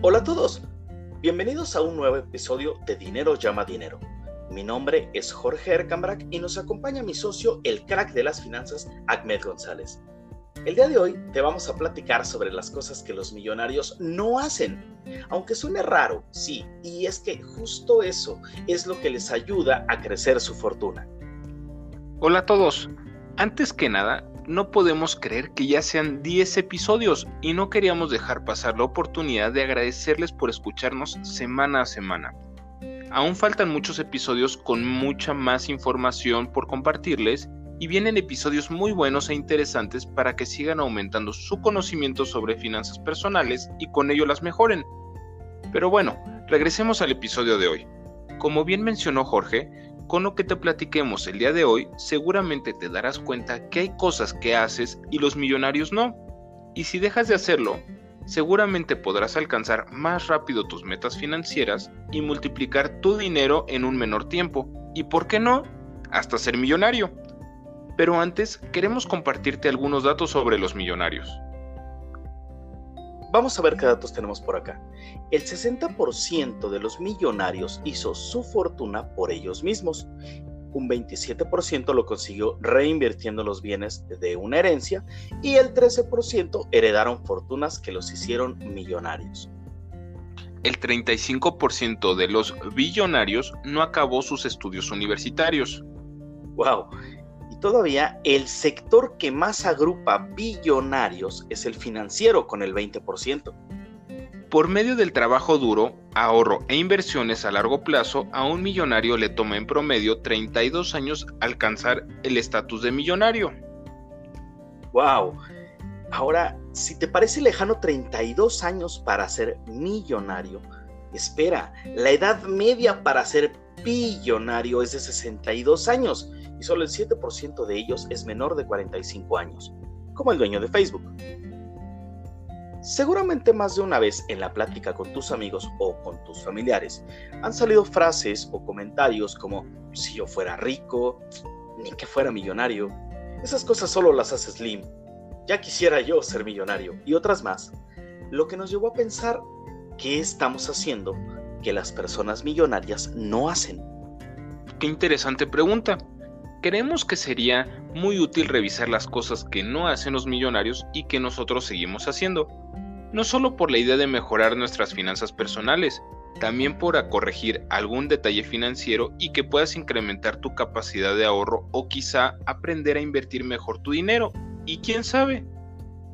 Hola a todos, bienvenidos a un nuevo episodio de Dinero llama Dinero. Mi nombre es Jorge Ercambrak y nos acompaña mi socio, el crack de las finanzas, Ahmed González. El día de hoy te vamos a platicar sobre las cosas que los millonarios no hacen. Aunque suene raro, sí, y es que justo eso es lo que les ayuda a crecer su fortuna. Hola a todos. Antes que nada, no podemos creer que ya sean 10 episodios y no queríamos dejar pasar la oportunidad de agradecerles por escucharnos semana a semana. Aún faltan muchos episodios con mucha más información por compartirles y vienen episodios muy buenos e interesantes para que sigan aumentando su conocimiento sobre finanzas personales y con ello las mejoren. Pero bueno, regresemos al episodio de hoy. Como bien mencionó Jorge, con lo que te platiquemos el día de hoy, seguramente te darás cuenta que hay cosas que haces y los millonarios no. Y si dejas de hacerlo, seguramente podrás alcanzar más rápido tus metas financieras y multiplicar tu dinero en un menor tiempo. Y por qué no, hasta ser millonario. Pero antes queremos compartirte algunos datos sobre los millonarios. Vamos a ver qué datos tenemos por acá. El 60% de los millonarios hizo su fortuna por ellos mismos. Un 27% lo consiguió reinvirtiendo los bienes de una herencia y el 13% heredaron fortunas que los hicieron millonarios. El 35% de los billonarios no acabó sus estudios universitarios. ¡Wow! Todavía el sector que más agrupa billonarios es el financiero con el 20%. Por medio del trabajo duro, ahorro e inversiones a largo plazo, a un millonario le toma en promedio 32 años alcanzar el estatus de millonario. ¡Wow! Ahora, si te parece lejano 32 años para ser millonario, espera, la edad media para ser billonario es de 62 años y solo el 7% de ellos es menor de 45 años, como el dueño de Facebook. Seguramente más de una vez en la plática con tus amigos o con tus familiares han salido frases o comentarios como si yo fuera rico, ni que fuera millonario. Esas cosas solo las hace Slim. Ya quisiera yo ser millonario y otras más. Lo que nos llevó a pensar qué estamos haciendo que las personas millonarias no hacen. Qué interesante pregunta. Creemos que sería muy útil revisar las cosas que no hacen los millonarios y que nosotros seguimos haciendo, no solo por la idea de mejorar nuestras finanzas personales, también por corregir algún detalle financiero y que puedas incrementar tu capacidad de ahorro o quizá aprender a invertir mejor tu dinero. Y quién sabe,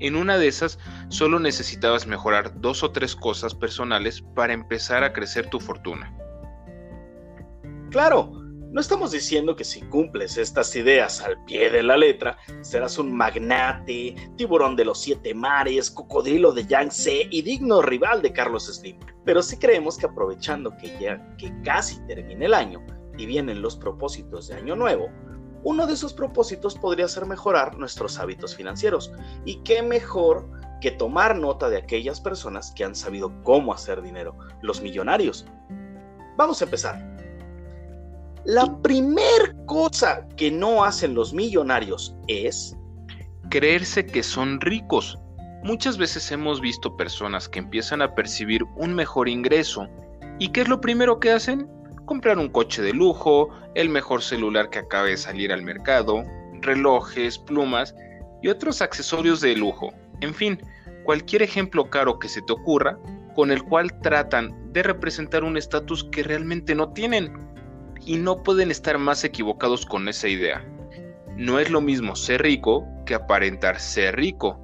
en una de esas solo necesitabas mejorar dos o tres cosas personales para empezar a crecer tu fortuna. Claro, no estamos diciendo que si cumples estas ideas al pie de la letra, serás un magnate, tiburón de los siete mares, cocodrilo de Yangtze y digno rival de Carlos Slim. Pero sí creemos que aprovechando que ya que casi termine el año y vienen los propósitos de año nuevo, uno de esos propósitos podría ser mejorar nuestros hábitos financieros. Y qué mejor que tomar nota de aquellas personas que han sabido cómo hacer dinero, los millonarios. Vamos a empezar. La primer cosa que no hacen los millonarios es creerse que son ricos. Muchas veces hemos visto personas que empiezan a percibir un mejor ingreso. ¿Y qué es lo primero que hacen? Comprar un coche de lujo, el mejor celular que acabe de salir al mercado, relojes, plumas y otros accesorios de lujo. En fin, cualquier ejemplo caro que se te ocurra, con el cual tratan de representar un estatus que realmente no tienen y no pueden estar más equivocados con esa idea. No es lo mismo ser rico que aparentar ser rico.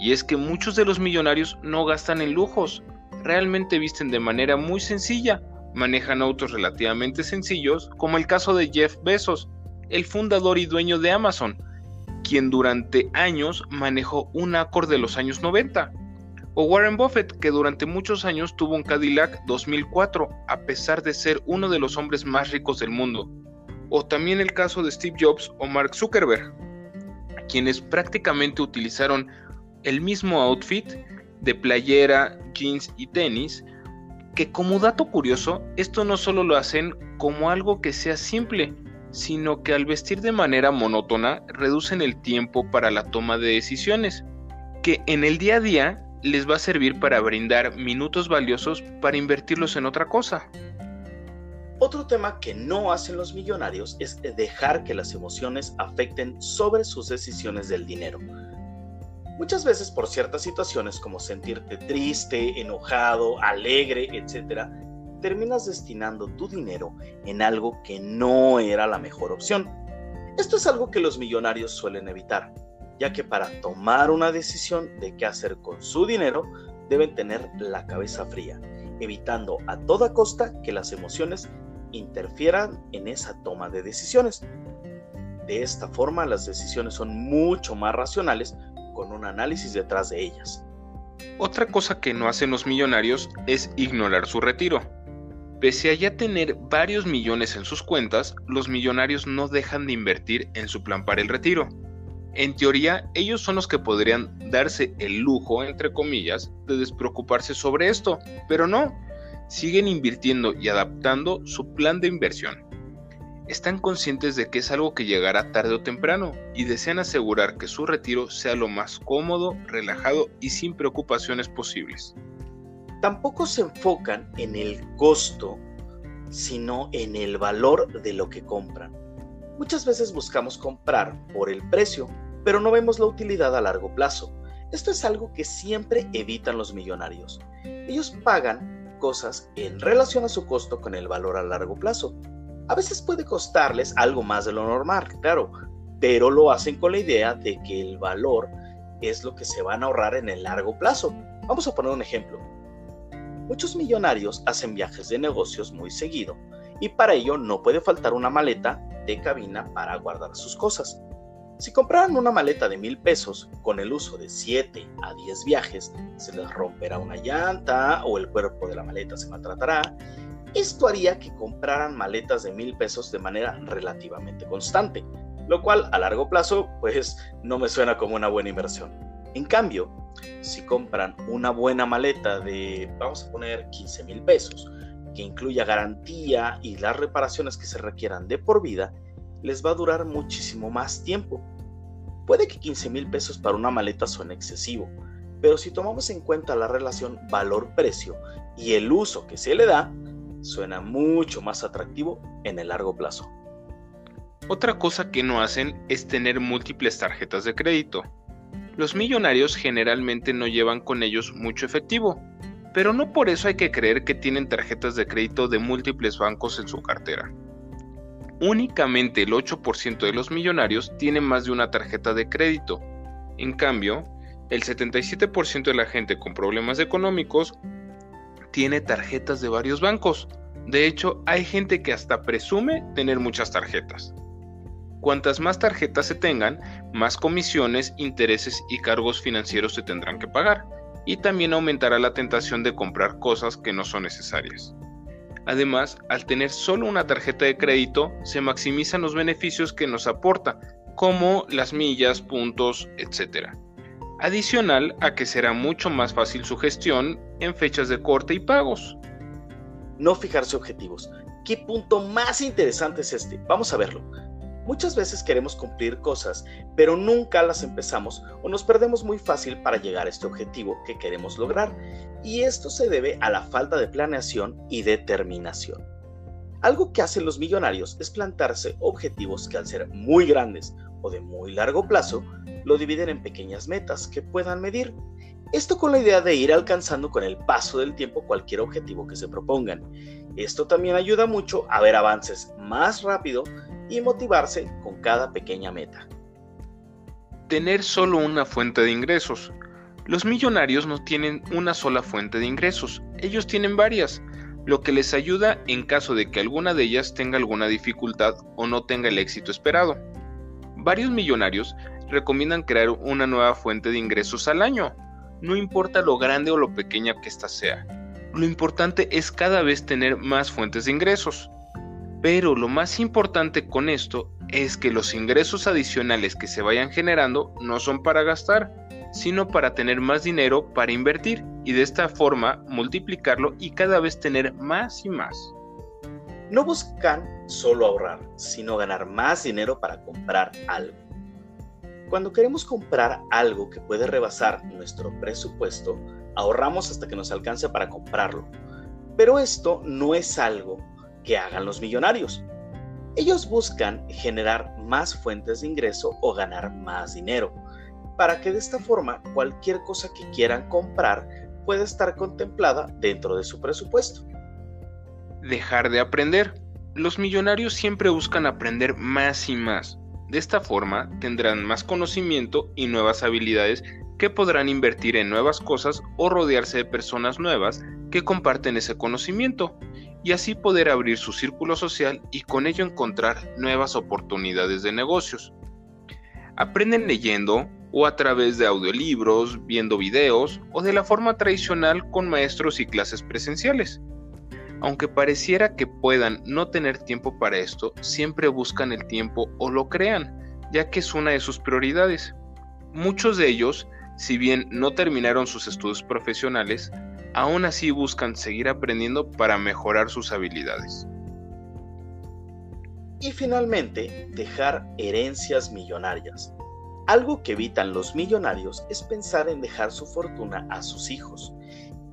Y es que muchos de los millonarios no gastan en lujos, realmente visten de manera muy sencilla, manejan autos relativamente sencillos, como el caso de Jeff Bezos, el fundador y dueño de Amazon, quien durante años manejó un Accord de los años 90 o Warren Buffett, que durante muchos años tuvo un Cadillac 2004, a pesar de ser uno de los hombres más ricos del mundo. O también el caso de Steve Jobs o Mark Zuckerberg, quienes prácticamente utilizaron el mismo outfit de playera, jeans y tenis, que como dato curioso, esto no solo lo hacen como algo que sea simple, sino que al vestir de manera monótona reducen el tiempo para la toma de decisiones, que en el día a día les va a servir para brindar minutos valiosos para invertirlos en otra cosa. Otro tema que no hacen los millonarios es dejar que las emociones afecten sobre sus decisiones del dinero. Muchas veces por ciertas situaciones como sentirte triste, enojado, alegre, etc., terminas destinando tu dinero en algo que no era la mejor opción. Esto es algo que los millonarios suelen evitar, ya que para tomar una decisión de qué hacer con su dinero deben tener la cabeza fría, evitando a toda costa que las emociones interfieran en esa toma de decisiones. De esta forma las decisiones son mucho más racionales con un análisis detrás de ellas. Otra cosa que no hacen los millonarios es ignorar su retiro. Pese a ya tener varios millones en sus cuentas, los millonarios no dejan de invertir en su plan para el retiro. En teoría, ellos son los que podrían darse el lujo, entre comillas, de despreocuparse sobre esto, pero no, siguen invirtiendo y adaptando su plan de inversión. Están conscientes de que es algo que llegará tarde o temprano y desean asegurar que su retiro sea lo más cómodo, relajado y sin preocupaciones posibles. Tampoco se enfocan en el costo, sino en el valor de lo que compran. Muchas veces buscamos comprar por el precio, pero no vemos la utilidad a largo plazo. Esto es algo que siempre evitan los millonarios. Ellos pagan cosas en relación a su costo con el valor a largo plazo. A veces puede costarles algo más de lo normal, claro, pero lo hacen con la idea de que el valor es lo que se van a ahorrar en el largo plazo. Vamos a poner un ejemplo. Muchos millonarios hacen viajes de negocios muy seguido y para ello no puede faltar una maleta de cabina para guardar sus cosas. Si compraran una maleta de mil pesos con el uso de 7 a 10 viajes, se les romperá una llanta o el cuerpo de la maleta se maltratará. Esto haría que compraran maletas de mil pesos de manera relativamente constante, lo cual a largo plazo pues no me suena como una buena inversión. En cambio, si compran una buena maleta de, vamos a poner 15 mil pesos, que incluya garantía y las reparaciones que se requieran de por vida, les va a durar muchísimo más tiempo. Puede que 15 mil pesos para una maleta suene excesivo, pero si tomamos en cuenta la relación valor-precio y el uso que se le da, suena mucho más atractivo en el largo plazo. Otra cosa que no hacen es tener múltiples tarjetas de crédito. Los millonarios generalmente no llevan con ellos mucho efectivo, pero no por eso hay que creer que tienen tarjetas de crédito de múltiples bancos en su cartera únicamente el 8% de los millonarios tienen más de una tarjeta de crédito. En cambio, el 77% de la gente con problemas económicos tiene tarjetas de varios bancos. De hecho, hay gente que hasta presume tener muchas tarjetas. Cuantas más tarjetas se tengan, más comisiones, intereses y cargos financieros se tendrán que pagar, y también aumentará la tentación de comprar cosas que no son necesarias. Además, al tener solo una tarjeta de crédito, se maximizan los beneficios que nos aporta, como las millas, puntos, etc. Adicional a que será mucho más fácil su gestión en fechas de corte y pagos. No fijarse objetivos. ¿Qué punto más interesante es este? Vamos a verlo. Muchas veces queremos cumplir cosas, pero nunca las empezamos o nos perdemos muy fácil para llegar a este objetivo que queremos lograr, y esto se debe a la falta de planeación y determinación. Algo que hacen los millonarios es plantarse objetivos que al ser muy grandes o de muy largo plazo, lo dividen en pequeñas metas que puedan medir. Esto con la idea de ir alcanzando con el paso del tiempo cualquier objetivo que se propongan. Esto también ayuda mucho a ver avances más rápido y motivarse con cada pequeña meta. Tener solo una fuente de ingresos. Los millonarios no tienen una sola fuente de ingresos, ellos tienen varias, lo que les ayuda en caso de que alguna de ellas tenga alguna dificultad o no tenga el éxito esperado. Varios millonarios recomiendan crear una nueva fuente de ingresos al año, no importa lo grande o lo pequeña que ésta sea. Lo importante es cada vez tener más fuentes de ingresos. Pero lo más importante con esto es que los ingresos adicionales que se vayan generando no son para gastar, sino para tener más dinero para invertir y de esta forma multiplicarlo y cada vez tener más y más. No buscan solo ahorrar, sino ganar más dinero para comprar algo. Cuando queremos comprar algo que puede rebasar nuestro presupuesto, ahorramos hasta que nos alcance para comprarlo. Pero esto no es algo que hagan los millonarios. Ellos buscan generar más fuentes de ingreso o ganar más dinero, para que de esta forma cualquier cosa que quieran comprar pueda estar contemplada dentro de su presupuesto. Dejar de aprender. Los millonarios siempre buscan aprender más y más de esta forma tendrán más conocimiento y nuevas habilidades que podrán invertir en nuevas cosas o rodearse de personas nuevas que comparten ese conocimiento y así poder abrir su círculo social y con ello encontrar nuevas oportunidades de negocios. Aprenden leyendo o a través de audiolibros, viendo videos o de la forma tradicional con maestros y clases presenciales. Aunque pareciera que puedan no tener tiempo para esto, siempre buscan el tiempo o lo crean, ya que es una de sus prioridades. Muchos de ellos, si bien no terminaron sus estudios profesionales, aún así buscan seguir aprendiendo para mejorar sus habilidades. Y finalmente, dejar herencias millonarias. Algo que evitan los millonarios es pensar en dejar su fortuna a sus hijos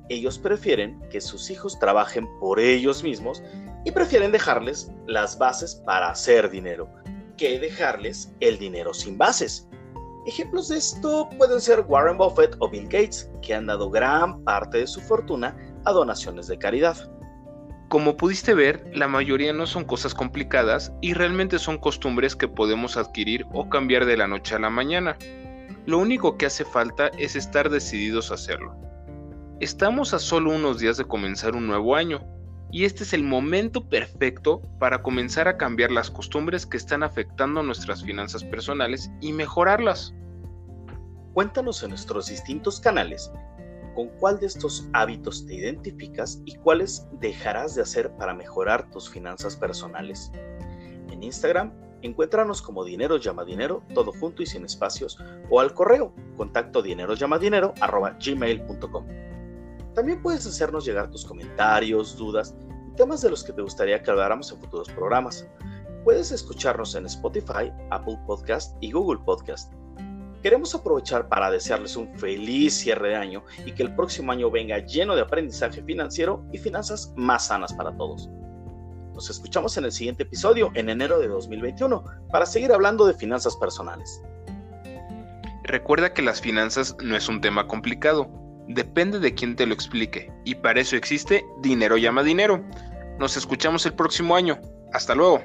ellos prefieren que sus hijos trabajen por ellos mismos y prefieren dejarles las bases para hacer dinero que dejarles el dinero sin bases. Ejemplos de esto pueden ser Warren Buffett o Bill Gates, que han dado gran parte de su fortuna a donaciones de caridad. Como pudiste ver, la mayoría no son cosas complicadas y realmente son costumbres que podemos adquirir o cambiar de la noche a la mañana. Lo único que hace falta es estar decididos a hacerlo. Estamos a solo unos días de comenzar un nuevo año y este es el momento perfecto para comenzar a cambiar las costumbres que están afectando nuestras finanzas personales y mejorarlas. Cuéntanos en nuestros distintos canales con cuál de estos hábitos te identificas y cuáles dejarás de hacer para mejorar tus finanzas personales. En Instagram, encuéntranos como Dinero Llama Dinero, todo junto y sin espacios, o al correo contacto dinero llama dinero gmail.com. También puedes hacernos llegar tus comentarios, dudas y temas de los que te gustaría que habláramos en futuros programas. Puedes escucharnos en Spotify, Apple Podcast y Google Podcast. Queremos aprovechar para desearles un feliz cierre de año y que el próximo año venga lleno de aprendizaje financiero y finanzas más sanas para todos. Nos escuchamos en el siguiente episodio en enero de 2021 para seguir hablando de finanzas personales. Recuerda que las finanzas no es un tema complicado Depende de quién te lo explique. Y para eso existe Dinero llama dinero. Nos escuchamos el próximo año. Hasta luego.